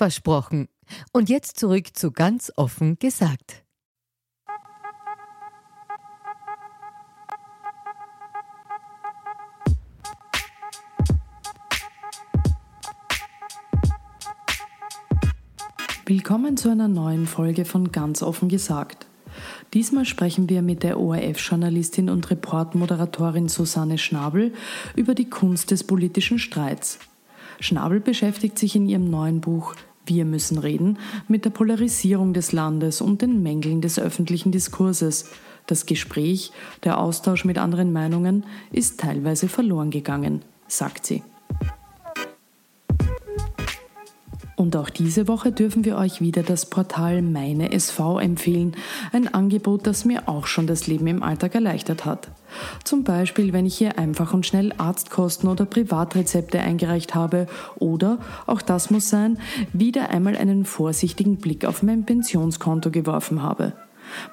Versprochen. Und jetzt zurück zu ganz offen gesagt. Willkommen zu einer neuen Folge von Ganz offen gesagt. Diesmal sprechen wir mit der ORF-Journalistin und Reportmoderatorin Susanne Schnabel über die Kunst des politischen Streits. Schnabel beschäftigt sich in ihrem neuen Buch wir müssen reden mit der Polarisierung des Landes und den Mängeln des öffentlichen Diskurses. Das Gespräch, der Austausch mit anderen Meinungen ist teilweise verloren gegangen, sagt sie. Und auch diese Woche dürfen wir euch wieder das Portal Meine SV empfehlen, ein Angebot, das mir auch schon das Leben im Alltag erleichtert hat. Zum Beispiel, wenn ich hier einfach und schnell Arztkosten oder Privatrezepte eingereicht habe oder, auch das muss sein, wieder einmal einen vorsichtigen Blick auf mein Pensionskonto geworfen habe.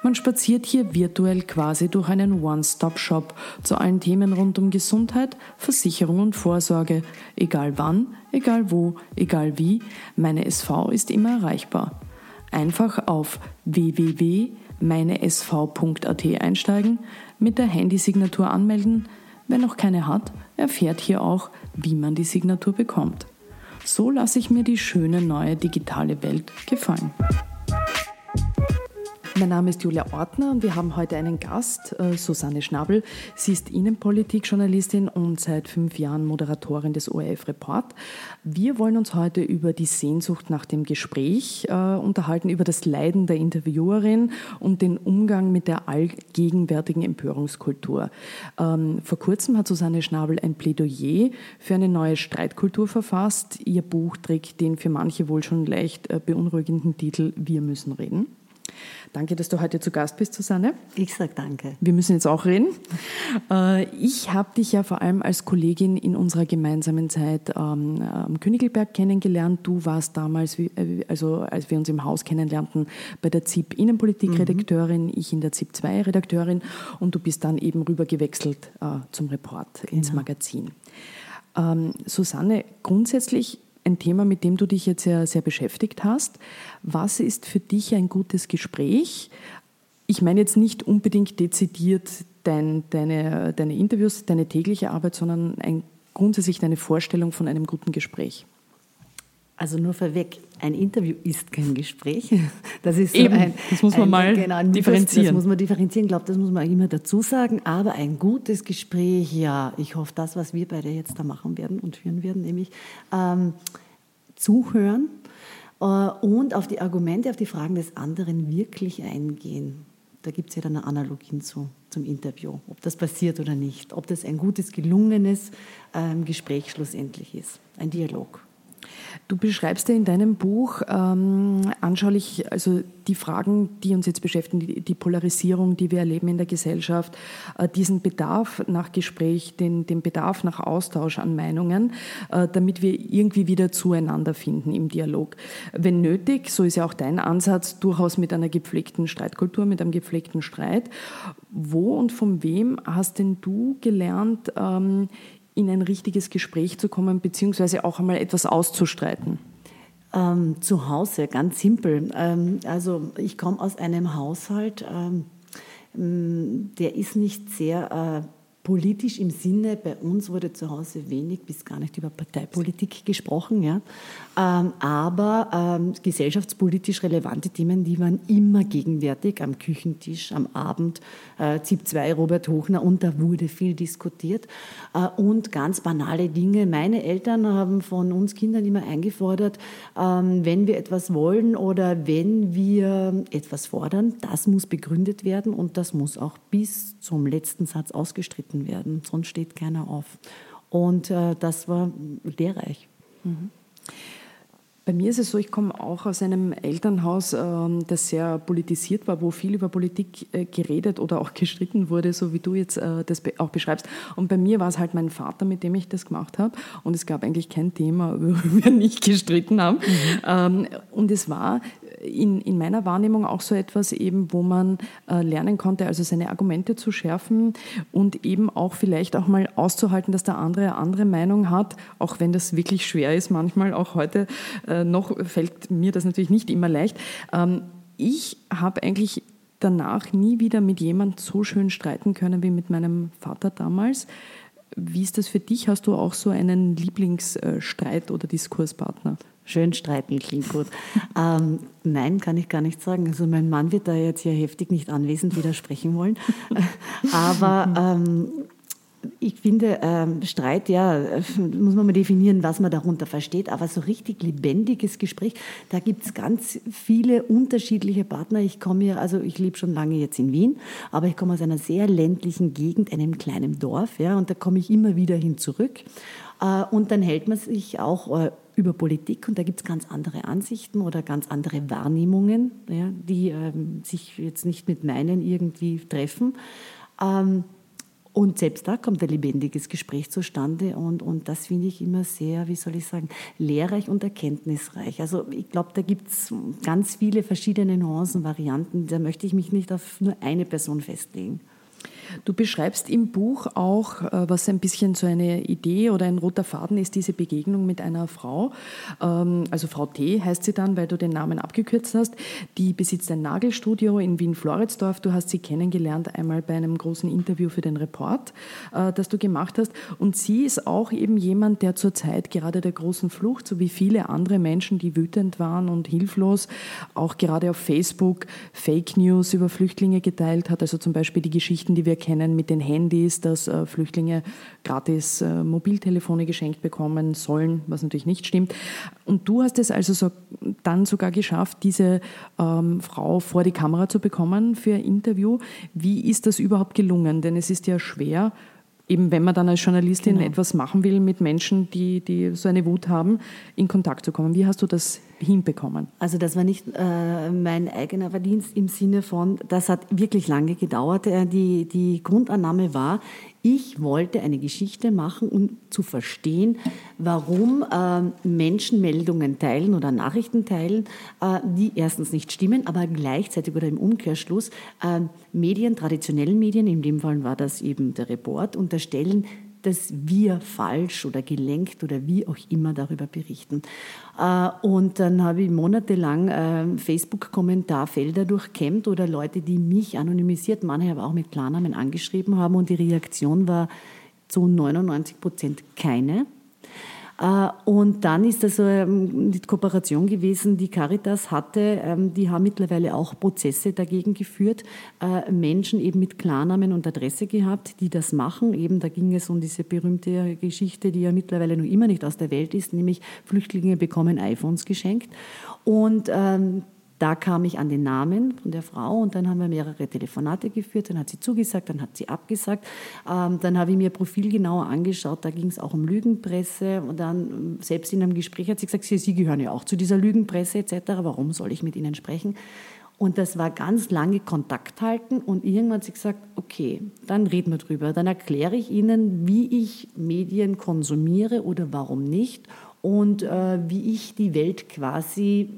Man spaziert hier virtuell quasi durch einen One-Stop-Shop zu allen Themen rund um Gesundheit, Versicherung und Vorsorge. Egal wann, egal wo, egal wie, meine SV ist immer erreichbar. Einfach auf www.meinesv.at einsteigen, mit der Handysignatur anmelden. Wer noch keine hat, erfährt hier auch, wie man die Signatur bekommt. So lasse ich mir die schöne neue digitale Welt gefallen. Mein Name ist Julia Ortner und wir haben heute einen Gast, äh, Susanne Schnabel. Sie ist Innenpolitikjournalistin und seit fünf Jahren Moderatorin des ORF Report. Wir wollen uns heute über die Sehnsucht nach dem Gespräch äh, unterhalten, über das Leiden der Interviewerin und den Umgang mit der allgegenwärtigen Empörungskultur. Ähm, vor kurzem hat Susanne Schnabel ein Plädoyer für eine neue Streitkultur verfasst. Ihr Buch trägt den für manche wohl schon leicht äh, beunruhigenden Titel Wir müssen reden. Danke, dass du heute zu Gast bist, Susanne. Ich sage danke. Wir müssen jetzt auch reden. Äh, ich habe dich ja vor allem als Kollegin in unserer gemeinsamen Zeit ähm, am Königelberg kennengelernt. Du warst damals, äh, also als wir uns im Haus kennenlernten, bei der ZIP Innenpolitik-Redakteurin, mhm. ich in der ZIP 2 Redakteurin und du bist dann eben rüber gewechselt äh, zum Report genau. ins Magazin. Ähm, Susanne, grundsätzlich ein Thema, mit dem du dich jetzt sehr, sehr beschäftigt hast. Was ist für dich ein gutes Gespräch? Ich meine jetzt nicht unbedingt dezidiert dein, deine, deine Interviews, deine tägliche Arbeit, sondern ein, grundsätzlich deine Vorstellung von einem guten Gespräch. Also nur vorweg, ein Interview ist kein Gespräch. Das ist so Eben, ein, das muss man ein, mal genau, differenzieren. Das muss man differenzieren, ich glaube, das muss man immer dazu sagen. Aber ein gutes Gespräch, ja, ich hoffe, das, was wir beide jetzt da machen werden und führen werden, nämlich ähm, zuhören äh, und auf die Argumente, auf die Fragen des anderen wirklich eingehen. Da gibt es ja dann Analogien zu, zum Interview, ob das passiert oder nicht, ob das ein gutes, gelungenes ähm, Gespräch schlussendlich ist, ein Dialog. Du beschreibst ja in deinem Buch ähm, anschaulich also die Fragen, die uns jetzt beschäftigen, die, die Polarisierung, die wir erleben in der Gesellschaft, äh, diesen Bedarf nach Gespräch, den, den Bedarf nach Austausch an Meinungen, äh, damit wir irgendwie wieder zueinander finden im Dialog. Wenn nötig, so ist ja auch dein Ansatz, durchaus mit einer gepflegten Streitkultur, mit einem gepflegten Streit. Wo und von wem hast denn du gelernt, ähm, in ein richtiges Gespräch zu kommen, beziehungsweise auch einmal etwas auszustreiten? Ähm, zu Hause, ganz simpel. Ähm, also ich komme aus einem Haushalt, ähm, der ist nicht sehr äh, politisch im Sinne, bei uns wurde zu Hause wenig bis gar nicht über Parteipolitik gesprochen, ja. Ähm, aber ähm, gesellschaftspolitisch relevante Themen, die waren immer gegenwärtig am Küchentisch, am Abend, äh, ZIP 2, Robert Hochner, und da wurde viel diskutiert. Äh, und ganz banale Dinge. Meine Eltern haben von uns Kindern immer eingefordert, ähm, wenn wir etwas wollen oder wenn wir etwas fordern, das muss begründet werden und das muss auch bis zum letzten Satz ausgestritten werden, sonst steht keiner auf. Und äh, das war lehrreich. Mhm. Bei mir ist es so, ich komme auch aus einem Elternhaus, ähm, das sehr politisiert war, wo viel über Politik äh, geredet oder auch gestritten wurde, so wie du jetzt äh, das auch beschreibst. Und bei mir war es halt mein Vater, mit dem ich das gemacht habe. Und es gab eigentlich kein Thema, worüber wir nicht gestritten haben. Mhm. Ähm, und es war in, in meiner Wahrnehmung auch so etwas eben, wo man äh, lernen konnte, also seine Argumente zu schärfen und eben auch vielleicht auch mal auszuhalten, dass der andere eine andere Meinung hat, auch wenn das wirklich schwer ist. Manchmal auch heute äh, noch fällt mir das natürlich nicht immer leicht. Ähm, ich habe eigentlich danach nie wieder mit jemand so schön streiten können wie mit meinem Vater damals. Wie ist das für dich? Hast du auch so einen Lieblingsstreit- oder Diskurspartner? Schön streiten klingt gut. ähm, nein, kann ich gar nicht sagen. Also mein Mann wird da jetzt hier heftig nicht anwesend widersprechen wollen. Aber ähm, ich finde, ähm, Streit, ja, muss man mal definieren, was man darunter versteht, aber so richtig lebendiges Gespräch, da gibt es ganz viele unterschiedliche Partner. Ich komme ja, also ich lebe schon lange jetzt in Wien, aber ich komme aus einer sehr ländlichen Gegend, einem kleinen Dorf, ja, und da komme ich immer wieder hin zurück. Äh, und dann hält man sich auch äh, über Politik und da gibt es ganz andere Ansichten oder ganz andere Wahrnehmungen, ja, die ähm, sich jetzt nicht mit meinen irgendwie treffen. Ähm, und selbst da kommt ein lebendiges Gespräch zustande und, und das finde ich immer sehr, wie soll ich sagen, lehrreich und erkenntnisreich. Also ich glaube, da gibt es ganz viele verschiedene Nuancen, Varianten. Da möchte ich mich nicht auf nur eine Person festlegen. Du beschreibst im Buch auch, äh, was ein bisschen so eine Idee oder ein roter Faden ist, diese Begegnung mit einer Frau. Ähm, also Frau T heißt sie dann, weil du den Namen abgekürzt hast. Die besitzt ein Nagelstudio in Wien-Floridsdorf. Du hast sie kennengelernt einmal bei einem großen Interview für den Report, äh, das du gemacht hast. Und sie ist auch eben jemand, der zur Zeit gerade der großen Flucht, so wie viele andere Menschen, die wütend waren und hilflos, auch gerade auf Facebook Fake News über Flüchtlinge geteilt hat. Also zum Beispiel die Geschichten, die wir kennen mit den Handys, dass äh, Flüchtlinge gratis äh, Mobiltelefone geschenkt bekommen sollen, was natürlich nicht stimmt. Und du hast es also so, dann sogar geschafft, diese ähm, Frau vor die Kamera zu bekommen für ein Interview. Wie ist das überhaupt gelungen? Denn es ist ja schwer, eben wenn man dann als Journalistin genau. etwas machen will mit Menschen, die, die so eine Wut haben, in Kontakt zu kommen. Wie hast du das hinbekommen? Also das war nicht äh, mein eigener Verdienst im Sinne von, das hat wirklich lange gedauert. Äh, die, die Grundannahme war, ich wollte eine Geschichte machen, um zu verstehen, warum äh, Menschen Meldungen teilen oder Nachrichten teilen, äh, die erstens nicht stimmen, aber gleichzeitig oder im Umkehrschluss äh, Medien, traditionellen Medien, in dem Fall war das eben der Report, unterstellen, dass wir falsch oder gelenkt oder wie auch immer darüber berichten. Äh, und dann habe ich monatelang äh, Facebook-Kommentarfelder durchkämmt oder Leute, die mich anonymisiert, manche aber auch mit Klarnamen angeschrieben haben und die Reaktion war zu 99 Prozent keine. Äh, und dann ist das ähm, die Kooperation gewesen, die Caritas hatte. Ähm, die haben mittlerweile auch Prozesse dagegen geführt, äh, Menschen eben mit Klarnamen und Adresse gehabt, die das machen. Eben da ging es um diese berühmte Geschichte, die ja mittlerweile noch immer nicht aus der Welt ist, nämlich Flüchtlinge bekommen iPhones geschenkt. Und ähm, da kam ich an den Namen von der Frau und dann haben wir mehrere Telefonate geführt. Dann hat sie zugesagt, dann hat sie abgesagt. Ähm, dann habe ich mir ihr Profil genauer angeschaut. Da ging es auch um Lügenpresse. Und dann, ähm, selbst in einem Gespräch hat sie gesagt, sie, sie gehören ja auch zu dieser Lügenpresse etc. Warum soll ich mit Ihnen sprechen? Und das war ganz lange Kontakt halten und irgendwann hat sie gesagt, okay, dann reden wir drüber. Dann erkläre ich Ihnen, wie ich Medien konsumiere oder warum nicht und äh, wie ich die Welt quasi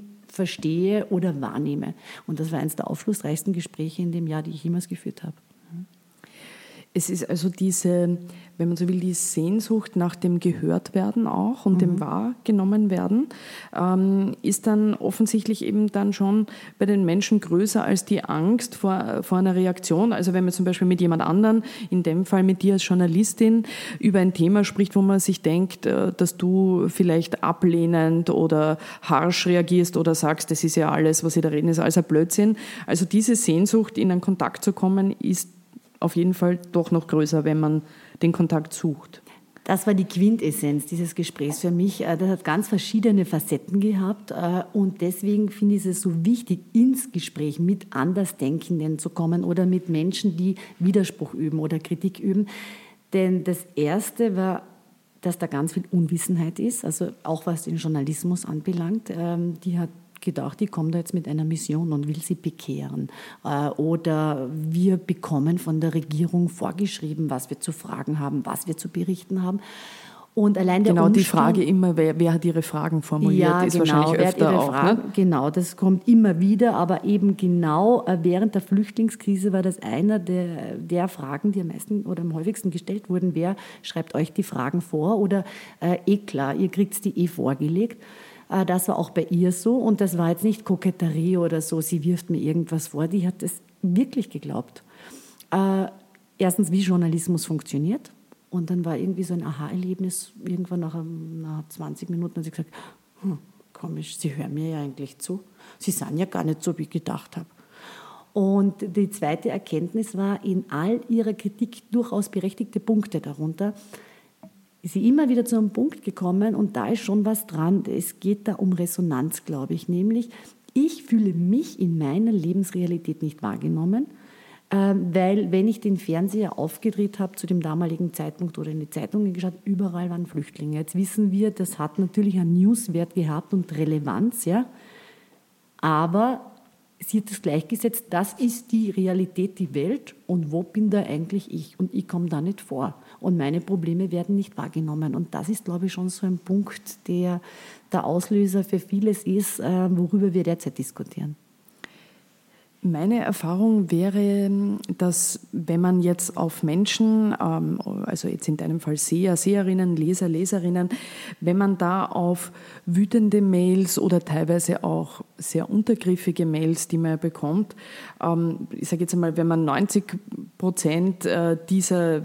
verstehe oder wahrnehme. Und das war eines der aufschlussreichsten Gespräche in dem Jahr, die ich jemals geführt habe. Es ist also diese, wenn man so will, die Sehnsucht nach dem Gehörtwerden auch und mhm. dem wahrgenommen werden, ähm, ist dann offensichtlich eben dann schon bei den Menschen größer als die Angst vor, vor einer Reaktion. Also wenn man zum Beispiel mit jemand anderen, in dem Fall mit dir als Journalistin, über ein Thema spricht, wo man sich denkt, äh, dass du vielleicht ablehnend oder harsch reagierst oder sagst, das ist ja alles, was Sie da reden, ist alles ein Blödsinn. Also diese Sehnsucht, in einen Kontakt zu kommen, ist auf jeden Fall doch noch größer, wenn man den Kontakt sucht. Das war die Quintessenz dieses Gesprächs für mich. Äh, das hat ganz verschiedene Facetten gehabt äh, und deswegen finde ich es so wichtig, ins Gespräch mit Andersdenkenden zu kommen oder mit Menschen, die Widerspruch üben oder Kritik üben. Denn das Erste war, dass da ganz viel Unwissenheit ist, also auch was den Journalismus anbelangt. Ähm, die hat gedacht, ich komme da jetzt mit einer Mission und will sie bekehren. Äh, oder wir bekommen von der Regierung vorgeschrieben, was wir zu fragen haben, was wir zu berichten haben. Und allein der genau Umstand, die Frage immer, wer, wer, hat ihre Fragen formuliert, ja, ist genau, wahrscheinlich öfter auch. Fragen, ne? Genau, das kommt immer wieder, aber eben genau äh, während der Flüchtlingskrise war das einer der, der Fragen, die am meisten oder am häufigsten gestellt wurden. Wer schreibt euch die Fragen vor? Oder äh, eh klar, ihr kriegt die eh vorgelegt. Äh, das war auch bei ihr so und das war jetzt nicht Koketterie oder so, sie wirft mir irgendwas vor, die hat es wirklich geglaubt. Äh, erstens, wie Journalismus funktioniert und dann war irgendwie so ein Aha-Erlebnis, irgendwann nach, nach 20 Minuten hat sie gesagt, hm, komisch, Sie hören mir ja eigentlich zu. Sie sind ja gar nicht so, wie ich gedacht habe. Und die zweite Erkenntnis war in all ihrer Kritik durchaus berechtigte Punkte darunter, sie immer wieder zu einem Punkt gekommen und da ist schon was dran. Es geht da um Resonanz, glaube ich, nämlich ich fühle mich in meiner Lebensrealität nicht wahrgenommen, ähm, weil wenn ich den Fernseher aufgedreht habe zu dem damaligen Zeitpunkt oder in die Zeitungen geschaut, überall waren Flüchtlinge. Jetzt wissen wir, das hat natürlich einen Newswert gehabt und Relevanz, ja. Aber sie hat das gleichgesetzt, das ist die Realität, die Welt und wo bin da eigentlich ich? Und ich komme da nicht vor. Und meine Probleme werden nicht wahrgenommen. Und das ist, glaube ich, schon so ein Punkt, der der Auslöser für vieles ist, äh, worüber wir derzeit diskutieren. Meine Erfahrung wäre, dass wenn man jetzt auf Menschen, ähm, also jetzt in deinem Fall Seher, Seherinnen, Leser, Leserinnen, wenn man da auf wütende Mails oder teilweise auch sehr untergriffige Mails, die man bekommt, ähm, ich sage jetzt einmal, wenn man 90 Prozent äh, dieser äh,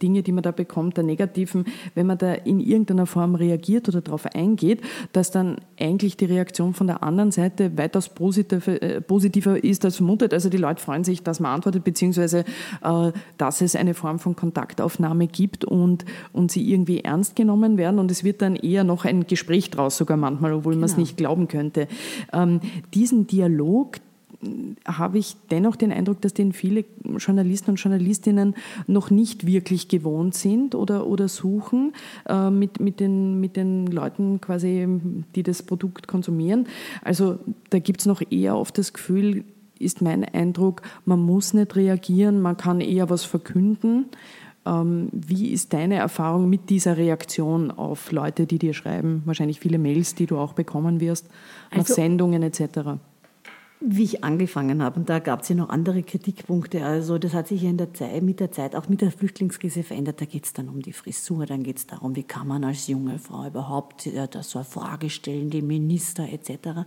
Dinge, die man da bekommt, der negativen, wenn man da in irgendeiner Form reagiert oder darauf eingeht, dass dann eigentlich die Reaktion von der anderen Seite weitaus positiver, positiver ist, ist als vermutet. Also die Leute freuen sich, dass man antwortet, beziehungsweise äh, dass es eine Form von Kontaktaufnahme gibt und, und sie irgendwie ernst genommen werden. Und es wird dann eher noch ein Gespräch draus, sogar manchmal, obwohl genau. man es nicht glauben könnte. Ähm, diesen Dialog, habe ich dennoch den Eindruck, dass den viele Journalisten und Journalistinnen noch nicht wirklich gewohnt sind oder, oder suchen äh, mit, mit, den, mit den Leuten quasi, die das Produkt konsumieren. Also da gibt es noch eher oft das Gefühl, ist mein Eindruck, man muss nicht reagieren, man kann eher was verkünden. Ähm, wie ist deine Erfahrung mit dieser Reaktion auf Leute, die dir schreiben? Wahrscheinlich viele Mails, die du auch bekommen wirst, also, nach Sendungen etc wie ich angefangen habe. Und da gab es ja noch andere Kritikpunkte. Also das hat sich ja in der Zeit, mit der Zeit, auch mit der Flüchtlingskrise verändert. Da geht es dann um die Frisur, dann geht es darum, wie kann man als junge Frau überhaupt äh, das so eine Frage stellen, die Minister etc.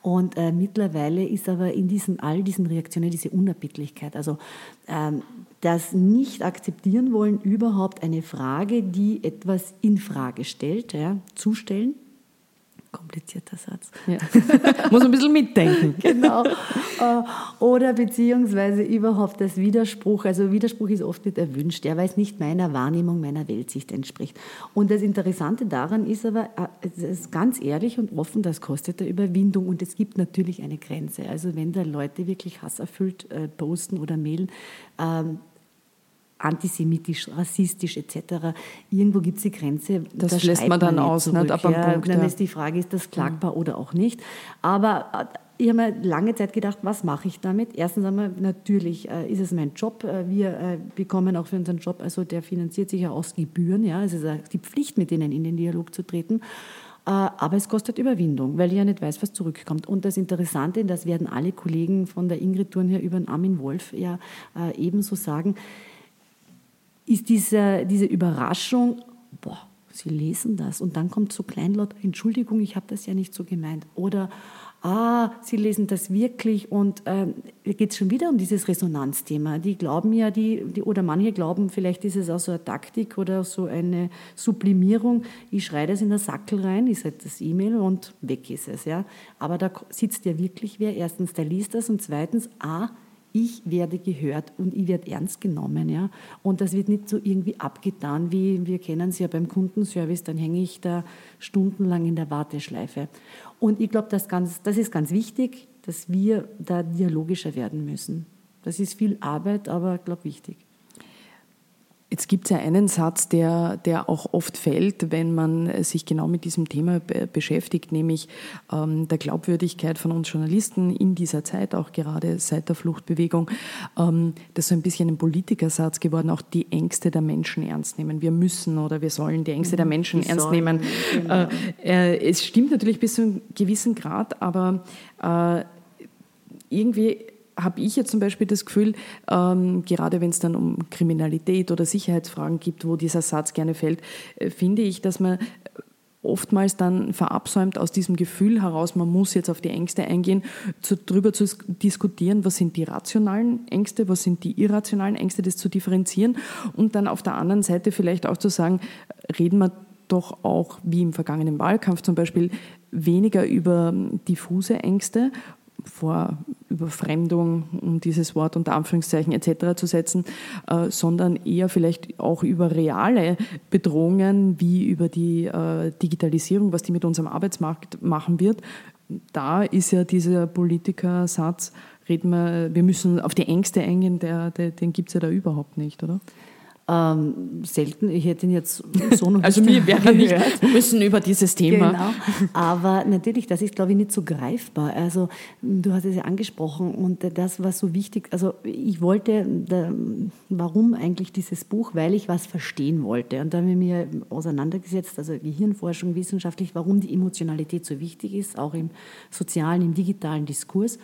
Und äh, mittlerweile ist aber in diesen, all diesen Reaktionen diese Unerbittlichkeit. Also ähm, das nicht akzeptieren wollen, überhaupt eine Frage, die etwas in Frage stellt, ja, zustellen komplizierter Satz. Ja. Muss ein bisschen mitdenken. genau. Äh, oder beziehungsweise überhaupt das Widerspruch. Also Widerspruch ist oft nicht erwünscht, ja, weil es nicht meiner Wahrnehmung, meiner Weltsicht entspricht. Und das Interessante daran ist aber, äh, es ist ganz ehrlich und offen, das kostet eine Überwindung und es gibt natürlich eine Grenze. Also wenn da Leute wirklich hasserfüllt äh, posten oder mailen, ähm, antisemitisch, rassistisch etc. Irgendwo gibt es die Grenze. Das da lässt man dann aus, nicht ab ja, Punkt. Dann ja. ist die Frage, ist das klagbar ja. oder auch nicht. Aber äh, ich habe mir lange Zeit gedacht, was mache ich damit? Erstens einmal, natürlich äh, ist es mein Job. Äh, wir äh, bekommen auch für unseren Job, also der finanziert sich ja aus Gebühren. Ja, es ist die Pflicht, mit denen in den Dialog zu treten. Äh, aber es kostet Überwindung, weil ich ja nicht weiß, was zurückkommt. Und das Interessante, das werden alle Kollegen von der Ingrid Thurn hier über den Armin Wolf ja äh, ebenso sagen, ist diese, diese Überraschung, boah, Sie lesen das und dann kommt so kleinlaut, Entschuldigung, ich habe das ja nicht so gemeint. Oder, ah, Sie lesen das wirklich und äh, geht es schon wieder um dieses Resonanzthema. Die glauben ja, die, die, oder manche glauben, vielleicht ist es auch so eine Taktik oder so eine Sublimierung. Ich schreibe das in der Sackel rein, ich setze das E-Mail und weg ist es. Ja. Aber da sitzt ja wirklich wer. Erstens, der liest das und zweitens, ah, ich werde gehört und ich werde ernst genommen. Ja? Und das wird nicht so irgendwie abgetan, wie wir kennen es ja beim Kundenservice, dann hänge ich da stundenlang in der Warteschleife. Und ich glaube, das, das ist ganz wichtig, dass wir da dialogischer werden müssen. Das ist viel Arbeit, aber ich glaube wichtig. Jetzt gibt es ja einen Satz, der, der auch oft fällt, wenn man sich genau mit diesem Thema beschäftigt, nämlich ähm, der Glaubwürdigkeit von uns Journalisten in dieser Zeit, auch gerade seit der Fluchtbewegung. Ähm, das ist so ein bisschen ein Politikersatz geworden, auch die Ängste der Menschen ernst nehmen. Wir müssen oder wir sollen die Ängste der mhm, Menschen die ernst sollen, nehmen. Genau. Äh, äh, es stimmt natürlich bis zu einem gewissen Grad, aber äh, irgendwie habe ich jetzt zum Beispiel das Gefühl, ähm, gerade wenn es dann um Kriminalität oder Sicherheitsfragen gibt, wo dieser Satz gerne fällt, äh, finde ich, dass man oftmals dann verabsäumt aus diesem Gefühl heraus, man muss jetzt auf die Ängste eingehen, zu, darüber zu diskutieren, was sind die rationalen Ängste, was sind die irrationalen Ängste, das zu differenzieren und dann auf der anderen Seite vielleicht auch zu sagen, reden wir doch auch, wie im vergangenen Wahlkampf zum Beispiel, weniger über diffuse Ängste vor Überfremdung, um dieses Wort unter Anführungszeichen etc. zu setzen, äh, sondern eher vielleicht auch über reale Bedrohungen wie über die äh, Digitalisierung, was die mit unserem Arbeitsmarkt machen wird. Da ist ja dieser Politikersatz, reden wir, wir müssen auf die Ängste eingehen, der, der, den gibt es ja da überhaupt nicht, oder? Ähm, selten, ich hätte ihn jetzt so noch also Also mir wäre nicht, wir müssen über dieses Thema. Genau, aber natürlich, das ist glaube ich nicht so greifbar. Also du hast es ja angesprochen und das war so wichtig. Also ich wollte, warum eigentlich dieses Buch? Weil ich was verstehen wollte und da haben wir mir auseinandergesetzt, also Gehirnforschung wissenschaftlich, warum die Emotionalität so wichtig ist, auch im sozialen, im digitalen Diskurs.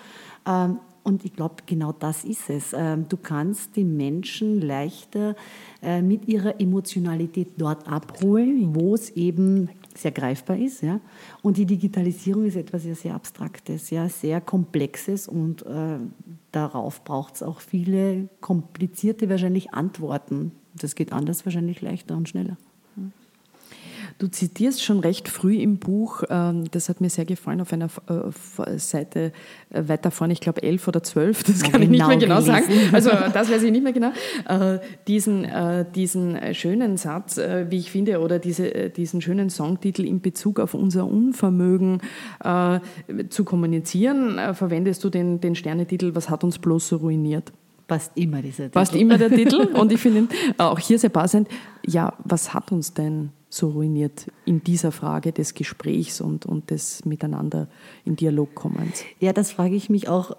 Ähm, und ich glaube, genau das ist es. Ähm, du kannst die Menschen leichter äh, mit ihrer Emotionalität dort abholen, wo es eben sehr greifbar ist. Ja? Und die Digitalisierung ist etwas sehr, sehr Abstraktes, ja? sehr Komplexes und äh, darauf braucht es auch viele komplizierte wahrscheinlich Antworten. Das geht anders wahrscheinlich leichter und schneller. Du zitierst schon recht früh im Buch, ähm, das hat mir sehr gefallen, auf einer äh, Seite äh, weiter vorne, ich glaube elf oder zwölf, das kann ich nicht mehr genau gelesen. sagen, also das weiß ich nicht mehr genau, äh, diesen, diesen schönen Satz, wie ich finde, oder diese, diesen schönen Songtitel in Bezug auf unser Unvermögen zu kommunizieren, verwendest du den, den Sternetitel Was hat uns bloß so ruiniert? Passt immer dieser Titel. Passt immer der Titel und ich finde ihn auch hier sehr passend. Ja, was hat uns denn so ruiniert in dieser Frage des Gesprächs und, und des Miteinander in Dialog kommens? Ja, das frage ich mich auch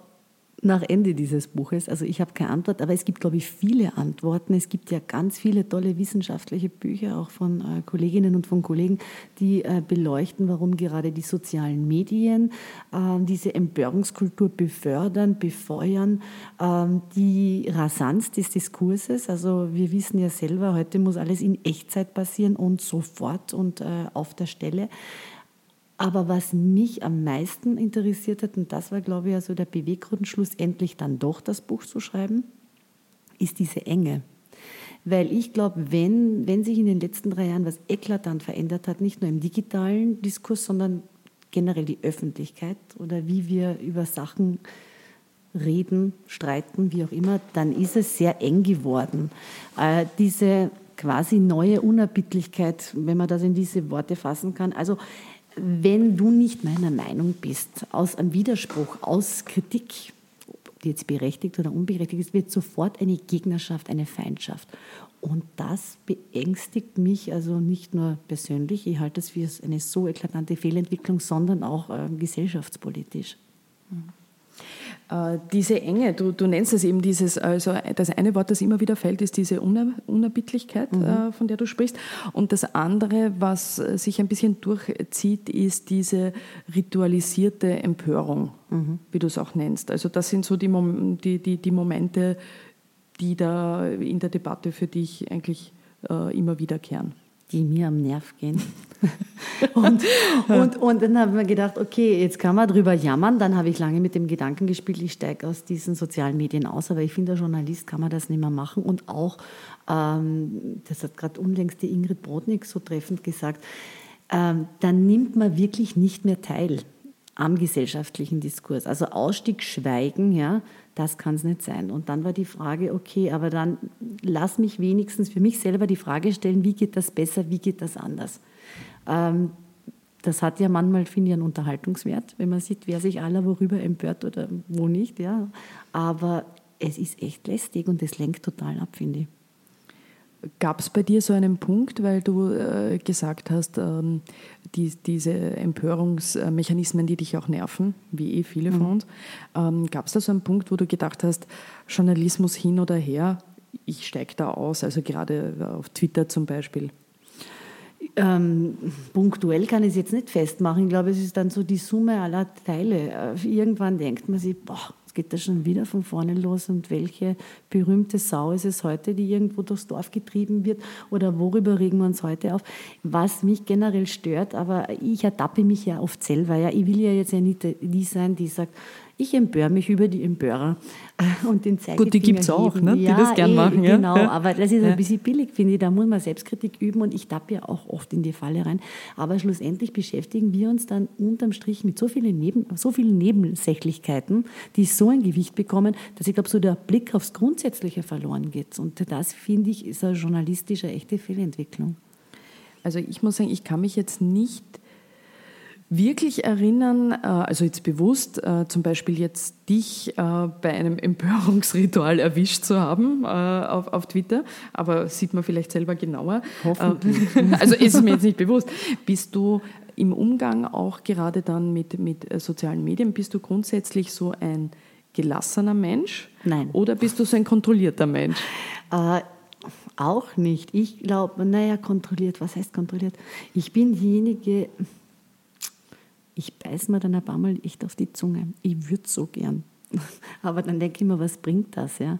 nach Ende dieses Buches. Also ich habe keine Antwort, aber es gibt, glaube ich, viele Antworten. Es gibt ja ganz viele tolle wissenschaftliche Bücher, auch von äh, Kolleginnen und von Kollegen, die äh, beleuchten, warum gerade die sozialen Medien äh, diese Empörungskultur befördern, befeuern, ähm, die Rasanz des Diskurses. Also wir wissen ja selber, heute muss alles in Echtzeit passieren und sofort und äh, auf der Stelle. Aber was mich am meisten interessiert hat, und das war, glaube ich, also der Beweggrund, schlussendlich dann doch das Buch zu schreiben, ist diese Enge. Weil ich glaube, wenn, wenn sich in den letzten drei Jahren was eklatant verändert hat, nicht nur im digitalen Diskurs, sondern generell die Öffentlichkeit oder wie wir über Sachen reden, streiten, wie auch immer, dann ist es sehr eng geworden. Äh, diese quasi neue Unerbittlichkeit, wenn man das in diese Worte fassen kann. Also wenn du nicht meiner Meinung bist, aus einem Widerspruch, aus Kritik, die jetzt berechtigt oder unberechtigt ist, wird sofort eine Gegnerschaft, eine Feindschaft. Und das beängstigt mich also nicht nur persönlich, ich halte es für eine so eklatante Fehlentwicklung, sondern auch äh, gesellschaftspolitisch. Mhm. Äh, diese Enge, du, du nennst es eben dieses, also das eine Wort, das immer wieder fällt, ist diese Unerbittlichkeit, mhm. Äh, von der du sprichst. Und das andere, was sich ein bisschen durchzieht, ist diese ritualisierte Empörung, mhm. wie du es auch nennst. Also das sind so die, die, die, die Momente, die da in der Debatte für dich eigentlich äh, immer wiederkehren? Die mir am Nerv gehen. und, und, und dann habe ich mir gedacht, okay, jetzt kann man drüber jammern. Dann habe ich lange mit dem Gedanken gespielt, ich steige aus diesen sozialen Medien aus. Aber ich finde, als Journalist kann man das nicht mehr machen. Und auch, ähm, das hat gerade unlängst die Ingrid Brodnik so treffend gesagt, ähm, dann nimmt man wirklich nicht mehr teil am gesellschaftlichen Diskurs. Also Ausstieg, Schweigen, ja, das kann es nicht sein. Und dann war die Frage, okay, aber dann lass mich wenigstens für mich selber die Frage stellen, wie geht das besser, wie geht das anders? Ähm, das hat ja manchmal, finde ich, einen Unterhaltungswert, wenn man sieht, wer sich aller worüber empört oder wo nicht. Ja. Aber es ist echt lästig und es lenkt total ab, finde ich. Gab es bei dir so einen Punkt, weil du äh, gesagt hast, ähm, die, diese Empörungsmechanismen, die dich auch nerven, wie eh viele von mhm. uns, ähm, gab es da so einen Punkt, wo du gedacht hast, Journalismus hin oder her, ich steige da aus, also gerade auf Twitter zum Beispiel? Ähm, punktuell kann ich es jetzt nicht festmachen. Ich glaube, es ist dann so die Summe aller Teile. Äh, irgendwann denkt man sich, boah, geht das schon wieder von vorne los und welche berühmte Sau ist es heute, die irgendwo durchs Dorf getrieben wird oder worüber regen wir uns heute auf? Was mich generell stört, aber ich ertappe mich ja oft selber, ja, ich will ja jetzt ja nicht die sein, die sagt, ich empöre mich über die Empörer und den Zeigefinger Gut, die gibt es auch, ne? die das gern eh, machen. Ja? Genau, ja. aber das ist ein bisschen billig, finde ich. Da muss man Selbstkritik üben und ich tappe ja auch oft in die Falle rein. Aber schlussendlich beschäftigen wir uns dann unterm Strich mit so vielen, Neben, so vielen Nebensächlichkeiten, die so ein Gewicht bekommen, dass ich glaube, so der Blick aufs Grundsätzliche verloren geht. Und das, finde ich, ist eine journalistische echte Fehlentwicklung. Also ich muss sagen, ich kann mich jetzt nicht wirklich erinnern, äh, also jetzt bewusst, äh, zum Beispiel jetzt dich äh, bei einem Empörungsritual erwischt zu haben auf, auf Twitter, aber sieht man vielleicht selber genauer. Hoffentlich. Also ist mir jetzt nicht bewusst. Bist du im Umgang auch gerade dann mit, mit sozialen Medien, bist du grundsätzlich so ein gelassener Mensch? Nein. Oder bist du so ein kontrollierter Mensch? Äh, auch nicht. Ich glaube, naja, kontrolliert, was heißt kontrolliert? Ich bin diejenige, ich beiß mir dann ein paar Mal echt auf die Zunge. Ich würde so gern. Aber dann denke ich mir, was bringt das? Ja?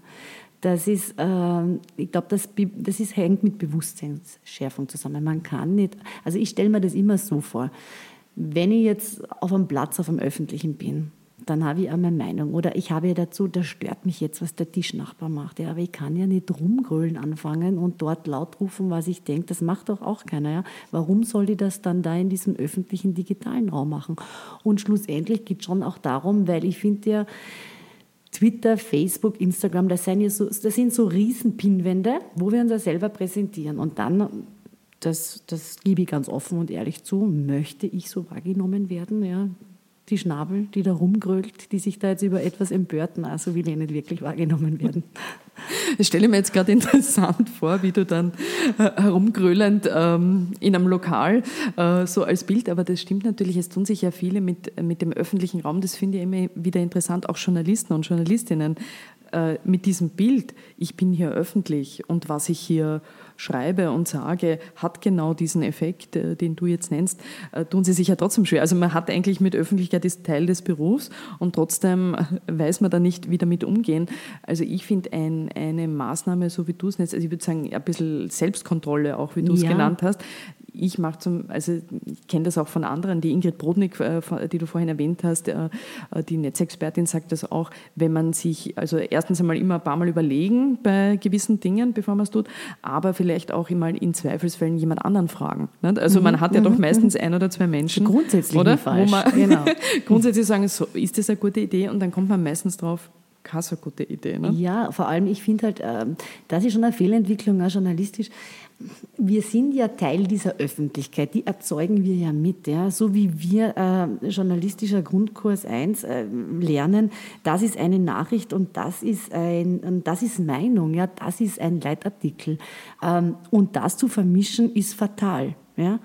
Das ist, äh, ich glaube, das, das ist, hängt mit Bewusstseinsschärfung zusammen. Man kann nicht, also ich stelle mir das immer so vor, wenn ich jetzt auf einem Platz, auf einem öffentlichen bin dann habe ich meine Meinung. Oder ich habe ja dazu, das stört mich jetzt, was der Tischnachbar macht. Ja, aber ich kann ja nicht rumgrölen anfangen und dort laut rufen, was ich denke. Das macht doch auch keiner. Ja? Warum soll ich das dann da in diesem öffentlichen digitalen Raum machen? Und schlussendlich geht es schon auch darum, weil ich finde ja, Twitter, Facebook, Instagram, das sind, ja so, das sind so Riesenpinwände, wo wir uns ja selber präsentieren. Und dann das, das gebe ich ganz offen und ehrlich zu, möchte ich so wahrgenommen werden? Ja, die Schnabel, die da rumgrölt, die sich da jetzt über etwas empört, na, so will ich nicht wirklich wahrgenommen werden. Ich stelle mir jetzt gerade interessant vor, wie du dann äh, herumgrölend ähm, in einem Lokal äh, so als Bild, aber das stimmt natürlich, es tun sich ja viele mit, mit dem öffentlichen Raum, das finde ich immer wieder interessant, auch Journalisten und Journalistinnen äh, mit diesem Bild, ich bin hier öffentlich und was ich hier schreibe und sage, hat genau diesen Effekt, äh, den du jetzt nennst, äh, tun sie sich ja trotzdem schwer. Also man hat eigentlich mit Öffentlichkeit ist Teil des Berufs und trotzdem äh, weiß man da nicht, wie damit umgehen. Also ich finde ein, eine Maßnahme, so wie du es nennst, also ich würde sagen, ein bisschen Selbstkontrolle, auch wie du es ja. genannt hast, ich mache zum, also ich kenne das auch von anderen, die Ingrid Brodnik, äh, die du vorhin erwähnt hast, äh, äh, die Netzexpertin sagt das auch, wenn man sich, also erstens einmal immer ein paar Mal überlegen bei gewissen Dingen, bevor man es tut, aber vielleicht auch immer in Zweifelsfällen jemand anderen fragen. Also man mhm, hat ja doch mhm, meistens mhm. ein oder zwei Menschen, grundsätzlich oder? Falsch. Wo man genau. grundsätzlich sagen, so, ist das eine gute Idee? Und dann kommt man meistens drauf, keine so gute Idee. Ne? Ja, vor allem, ich finde halt, ähm, das ist schon eine Fehlentwicklung, auch journalistisch wir sind ja Teil dieser Öffentlichkeit, die erzeugen wir ja mit. Ja? So wie wir äh, journalistischer Grundkurs 1 äh, lernen, das ist eine Nachricht und das ist, ein, und das ist Meinung, ja? das ist ein Leitartikel. Ähm, und das zu vermischen ist fatal. Ja?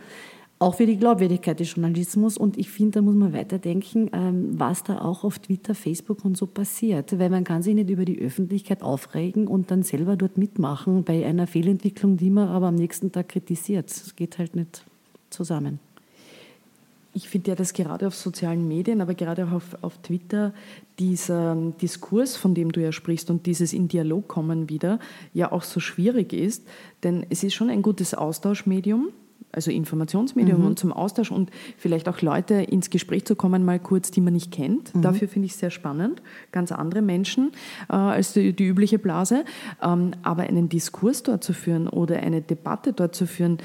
Auch für die Glaubwürdigkeit des Journalismus. Und ich finde, da muss man weiterdenken, ähm, was da auch auf Twitter, Facebook und so passiert. Weil man kann sich nicht über die Öffentlichkeit aufregen und dann selber dort mitmachen bei einer Fehlentwicklung, die man aber am nächsten Tag kritisiert. Das geht halt nicht zusammen. ich finde ja, dass gerade auf sozialen Medien, aber gerade auch auf, auf Twitter, dieser Diskurs, von dem du ja sprichst und dieses in Dialog kommen wieder, ja auch so schwierig ist. Denn es ist schon ein gutes Austauschmedium, also Informationsmedium mhm. und zum Austausch und vielleicht auch Leute ins Gespräch zu kommen, mal kurz, die man nicht kennt. Mhm. Dafür finde ich es sehr spannend. Ganz andere Menschen äh, als die, die, übliche Blase. Ähm, aber einen Diskurs dort zu führen oder eine Debatte dort zu führen,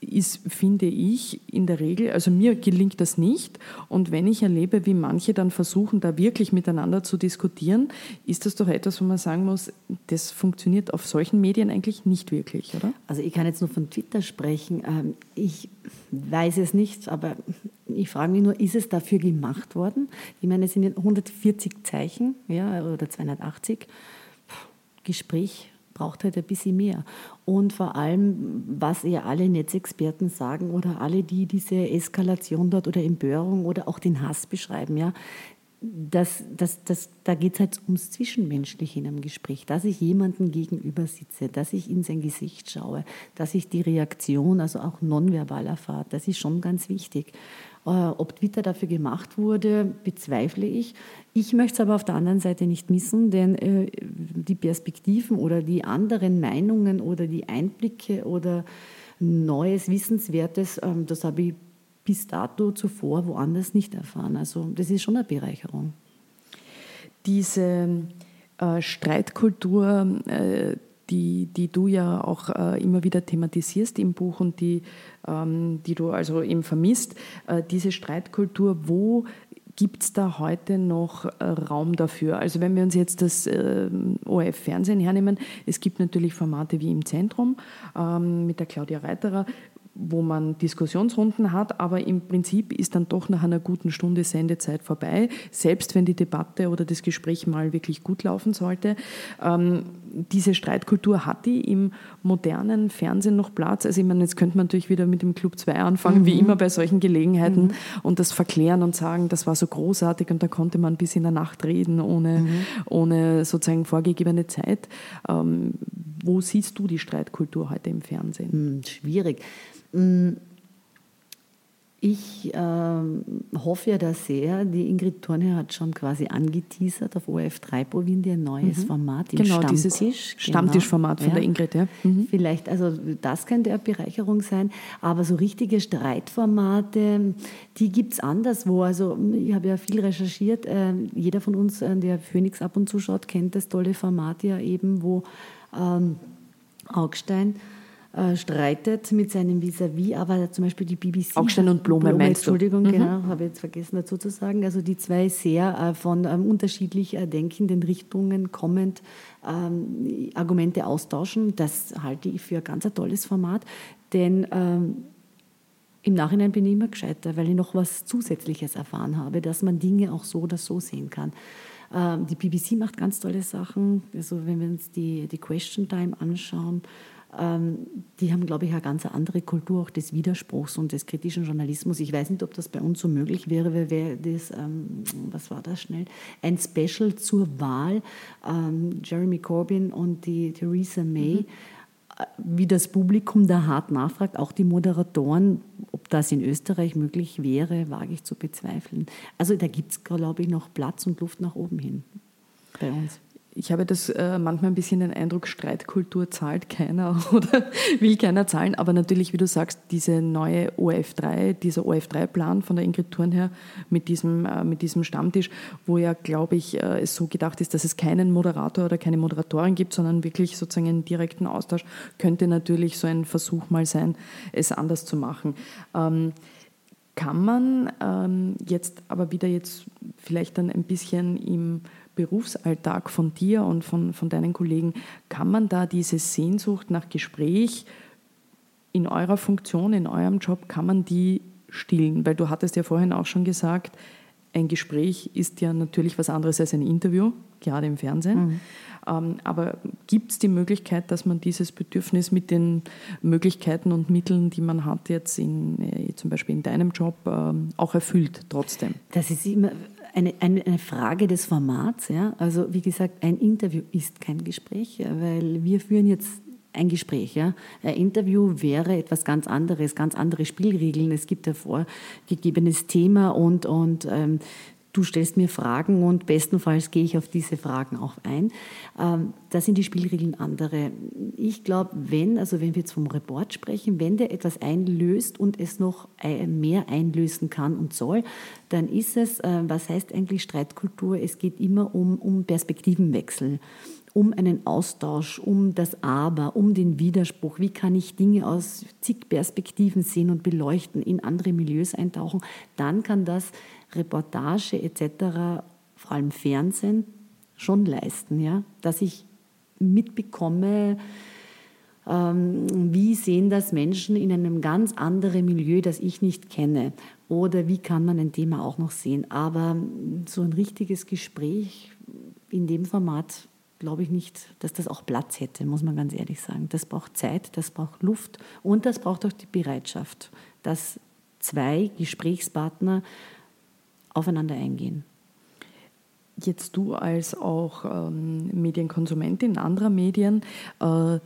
ist, finde ich, in der Regel, also mir gelingt das nicht. Und wenn ich erlebe, wie manche dann versuchen, da wirklich miteinander zu diskutieren, ist das doch etwas, wo man sagen muss, das funktioniert auf solchen Medien eigentlich nicht wirklich, oder? Also ich kann jetzt nur von Twitter sprechen. Ähm, ich weiß es nicht, aber ich frage mich nur, ist es dafür gemacht worden? Ich meine, es sind 140 Zeichen ja, oder 280. Gespräch braucht halt ein bisschen mehr. Und vor allem, was ja alle Netzexperten sagen oder alle, die diese Eskalation dort oder Empörung oder auch den Hass beschreiben, ja, das, das, das, da geht es halt ums Zwischenmenschliche in einem Gespräch, dass ich jemandem gegenüber sitze, dass ich in sein Gesicht schaue, dass ich die Reaktion, also auch nonverbal erfahre. Das ist schon ganz wichtig. Äh, ob Twitter dafür gemacht wurde, bezweifle ich. Ich möchte es aber auf der anderen Seite nicht missen, denn äh, die Perspektiven oder die anderen Meinungen oder die Einblicke oder Neues, Wissenswertes, ähm, das habe ich bis dato zuvor woanders nicht erfahren. Also das ist schon eine Bereicherung. Diese äh, Streitkultur, die, die du ja auch äh, immer wieder thematisierst im Buch und die, ähm, die du also eben vermisst, äh, diese Streitkultur, wo gibt es da heute noch äh, Raum dafür? Also wenn wir uns jetzt das äh, ORF-Fernsehen hernehmen, es gibt natürlich Formate wie im Zentrum ähm, mit der Claudia Reiterer, wo man Diskussionsrunden hat, aber im Prinzip ist dann doch nach einer guten Stunde Sendezeit vorbei, selbst wenn die Debatte oder das Gespräch mal wirklich gut laufen sollte. Ähm, diese Streitkultur hat die im modernen Fernsehen noch Platz? Also ich meine, jetzt könnte man natürlich wieder mit dem Club 2 anfangen, mhm. wie immer bei solchen Gelegenheiten mhm. und das verklären und sagen, das war so großartig und da konnte man bis in der Nacht reden, ohne, mhm. ohne sozusagen vorgegebene Zeit. Ähm, wo siehst du die Streitkultur heute im Fernsehen? Hm, schwierig. Ich äh, hoffe ja da sehr, die Ingrid Thorne hat schon quasi angeteasert auf ORF3 Provindi ein neues mhm. Format im genau, Stammtisch. Dieses Stammtischformat genau. von ja. der Ingrid, ja. Mhm. Vielleicht, also das könnte eine Bereicherung sein, aber so richtige Streitformate, die gibt es anderswo. Also ich habe ja viel recherchiert, äh, jeder von uns, äh, der Phoenix ab und zu schaut, kennt das tolle Format ja eben, wo ähm, Augstein äh, streitet mit seinem Vis-à-vis, aber zum Beispiel die BBC. Augstein und Blume, Blume meinst Entschuldigung, du? genau, mhm. habe ich jetzt vergessen dazu zu sagen. Also die zwei sehr äh, von ähm, unterschiedlich äh, denkenden Richtungen kommend ähm, Argumente austauschen. Das halte ich für ein ganz ein tolles Format, denn ähm, im Nachhinein bin ich immer gescheiter, weil ich noch was Zusätzliches erfahren habe, dass man Dinge auch so oder so sehen kann. Ähm, die BBC macht ganz tolle Sachen. Also wenn wir uns die, die Question Time anschauen, die haben, glaube ich, eine ganz andere Kultur auch des Widerspruchs und des kritischen Journalismus. Ich weiß nicht, ob das bei uns so möglich wäre, weil wir das, ähm, was war das schnell, ein Special zur Wahl, Jeremy Corbyn und die Theresa May. Mhm wie das Publikum da hart nachfragt, auch die Moderatoren, ob das in Österreich möglich wäre, wage ich zu bezweifeln. Also da gibt es, glaube ich, noch Platz und Luft nach oben hin bei uns ich habe das äh, manchmal ein bisschen den Eindruck, Streitkultur zahlt keiner oder will keiner zahlen. Aber natürlich, wie du sagst, diese neue OF3, dieser OF3-Plan von der Ingrid Thurnherr mit diesem, äh, mit diesem Stammtisch, wo ja, glaube ich, äh, es so gedacht ist, dass es keinen Moderator oder keine Moderatorin gibt, sondern wirklich sozusagen einen direkten Austausch, könnte natürlich so ein Versuch mal sein, es anders zu machen. Ähm, kann man ähm, jetzt aber wieder jetzt vielleicht dann ein bisschen im Berufsalltag von dir und von, von deinen Kollegen, kann man da diese Sehnsucht nach Gespräch in eurer Funktion, in eurem Job, kann man die stillen? Weil du hattest ja vorhin auch schon gesagt, ein Gespräch ist ja natürlich was anderes als ein Interview, gerade im Fernsehen. Mhm. Ähm, aber gibt es die Möglichkeit, dass man dieses Bedürfnis mit den Möglichkeiten und Mitteln, die man hat jetzt in, äh, zum Beispiel in deinem Job, ähm, auch erfüllt trotzdem? Das ist immer eine, eine, Frage des Formats. Ja? Also wie gesagt, ein Interview ist kein Gespräch, weil wir führen jetzt ein Gespräch. Ja? Ein Interview wäre etwas ganz anderes, ganz andere Spielregeln. Es gibt ein vorgegebenes Thema und, und ähm, du stellst mir Fragen und bestenfalls gehe ich auf diese Fragen auch ein. Ähm, da sind die Spielregeln andere. Ich glaube, wenn, also wenn wir jetzt vom Report sprechen, wenn der etwas einlöst und es noch mehr einlösen kann und soll, dann ist es, äh, was heißt eigentlich Streitkultur? Es geht immer um, um Perspektivenwechsel um einen Austausch, um das Aber, um den Widerspruch. Wie kann ich Dinge aus zig Perspektiven sehen und beleuchten, in andere Milieus eintauchen? Dann kann das Reportage etc., vor allem Fernsehen, schon leisten, ja? dass ich mitbekomme, ähm, wie sehen das Menschen in einem ganz anderen Milieu, das ich nicht kenne. Oder wie kann man ein Thema auch noch sehen. Aber so ein richtiges Gespräch in dem Format glaube ich nicht, dass das auch Platz hätte, muss man ganz ehrlich sagen. Das braucht Zeit, das braucht Luft und das braucht auch die Bereitschaft, dass zwei Gesprächspartner aufeinander eingehen. Jetzt du als auch ähm, Medienkonsumentin anderer Medien, äh,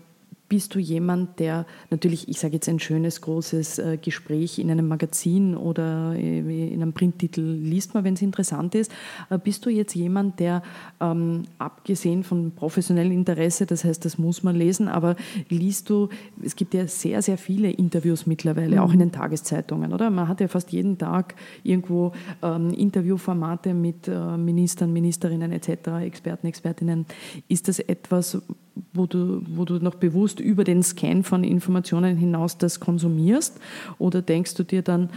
bist du jemand, der natürlich, ich sage jetzt ein schönes, großes äh, Gespräch in einem Magazin oder äh, in einem Printtitel liest man, wenn es interessant ist. Äh, bist du jetzt jemand, der ähm, abgesehen von professionellem Interesse, das heißt, das muss man lesen, aber liest du, es gibt ja sehr, sehr viele Interviews mittlerweile, mhm. auch in den Tageszeitungen, oder? Man hat ja fast jeden Tag irgendwo ähm, Interviewformate mit äh, Ministern, Ministerinnen etc., Experten, Expertinnen. Ist das etwas, wo du, wo du noch bewusst über den Scan von Informationen hinaus das konsumierst? Oder denkst du dir dann,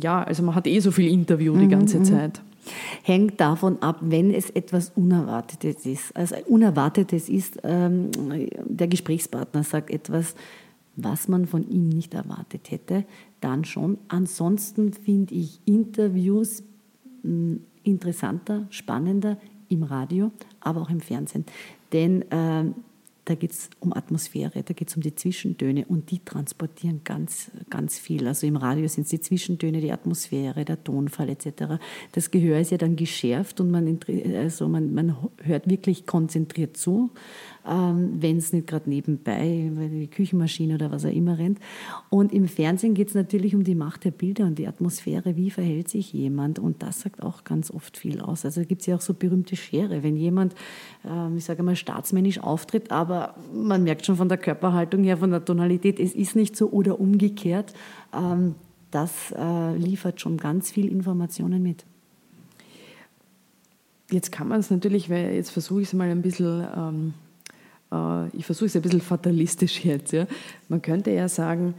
ja, also man hat eh so viel Interview die mhm, ganze mhm. Zeit? Hängt davon ab, wenn es etwas Unerwartetes ist. Also Unerwartetes ist, ähm, der Gesprächspartner sagt etwas, was man von ihm nicht erwartet hätte, dann schon. Ansonsten finde ich Interviews hm, interessanter, spannender im Radio, aber auch im Fernsehen. Denn äh, da geht es um Atmosphäre, da geht es um die Zwischentöne und die transportieren ganz, ganz viel. Also im Radio sind es die Zwischentöne, die Atmosphäre, der Tonfall etc. Das Gehör ist ja dann geschärft und man, also man, man hört wirklich konzentriert zu ähm, wenn es nicht gerade nebenbei, weil die Küchenmaschine oder was auch immer rennt. Und im Fernsehen geht es natürlich um die Macht der Bilder und die Atmosphäre, wie verhält sich jemand. Und das sagt auch ganz oft viel aus. Also gibt es ja auch so berühmte Schere, wenn jemand, ähm, ich sage mal, staatsmännisch auftritt, aber man merkt schon von der Körperhaltung her, von der Tonalität, es ist nicht so oder umgekehrt. Ähm, das äh, liefert schon ganz viel Informationen mit. Jetzt kann man es natürlich, weil jetzt versuche ich es mal ein bisschen ähm, äh, ich versuche es ein bisschen fatalistisch jetzt, ja. man könnte ja sagen,